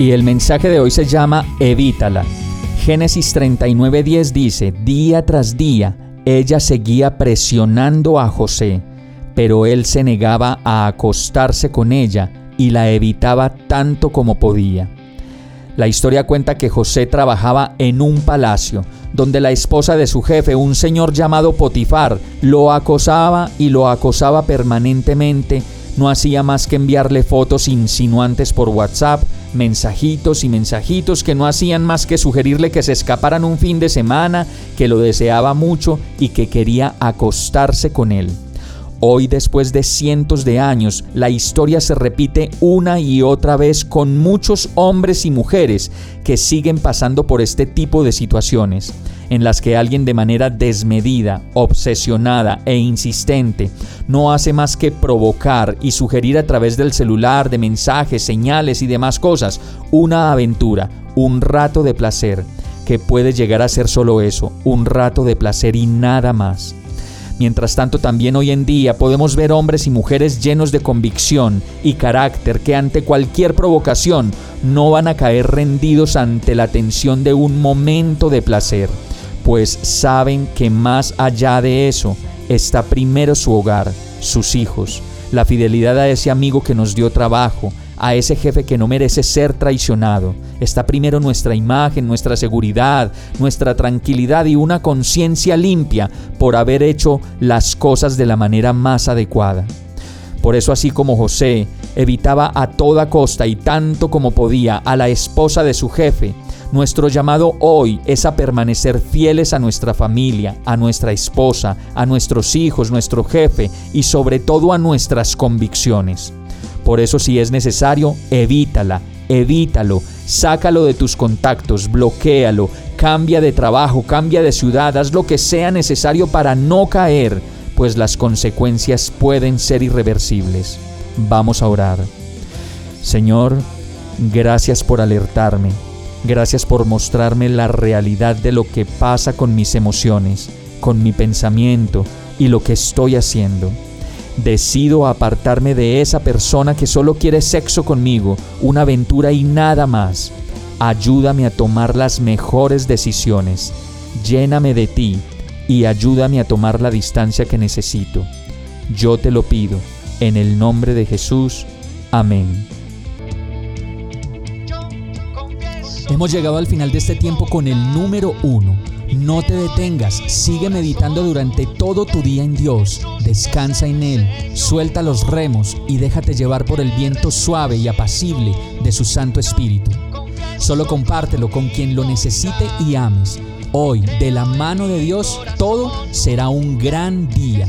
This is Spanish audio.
Y el mensaje de hoy se llama Evítala. Génesis 39:10 dice, día tras día, ella seguía presionando a José pero él se negaba a acostarse con ella y la evitaba tanto como podía. La historia cuenta que José trabajaba en un palacio, donde la esposa de su jefe, un señor llamado Potifar, lo acosaba y lo acosaba permanentemente, no hacía más que enviarle fotos insinuantes por WhatsApp, mensajitos y mensajitos que no hacían más que sugerirle que se escaparan un fin de semana, que lo deseaba mucho y que quería acostarse con él. Hoy, después de cientos de años, la historia se repite una y otra vez con muchos hombres y mujeres que siguen pasando por este tipo de situaciones, en las que alguien de manera desmedida, obsesionada e insistente no hace más que provocar y sugerir a través del celular, de mensajes, señales y demás cosas, una aventura, un rato de placer, que puede llegar a ser solo eso, un rato de placer y nada más. Mientras tanto, también hoy en día podemos ver hombres y mujeres llenos de convicción y carácter que ante cualquier provocación no van a caer rendidos ante la tensión de un momento de placer, pues saben que más allá de eso está primero su hogar, sus hijos, la fidelidad a ese amigo que nos dio trabajo, a ese jefe que no merece ser traicionado. Está primero nuestra imagen, nuestra seguridad, nuestra tranquilidad y una conciencia limpia por haber hecho las cosas de la manera más adecuada. Por eso así como José evitaba a toda costa y tanto como podía a la esposa de su jefe, nuestro llamado hoy es a permanecer fieles a nuestra familia, a nuestra esposa, a nuestros hijos, nuestro jefe y sobre todo a nuestras convicciones. Por eso si es necesario, evítala, evítalo, sácalo de tus contactos, bloquéalo, cambia de trabajo, cambia de ciudad, haz lo que sea necesario para no caer, pues las consecuencias pueden ser irreversibles. Vamos a orar. Señor, gracias por alertarme, gracias por mostrarme la realidad de lo que pasa con mis emociones, con mi pensamiento y lo que estoy haciendo. Decido apartarme de esa persona que solo quiere sexo conmigo, una aventura y nada más. Ayúdame a tomar las mejores decisiones. Lléname de ti y ayúdame a tomar la distancia que necesito. Yo te lo pido, en el nombre de Jesús. Amén. Hemos llegado al final de este tiempo con el número uno no te detengas, sigue meditando durante todo tu día en Dios, descansa en Él, suelta los remos y déjate llevar por el viento suave y apacible de su Santo Espíritu. Solo compártelo con quien lo necesite y ames. Hoy, de la mano de Dios, todo será un gran día.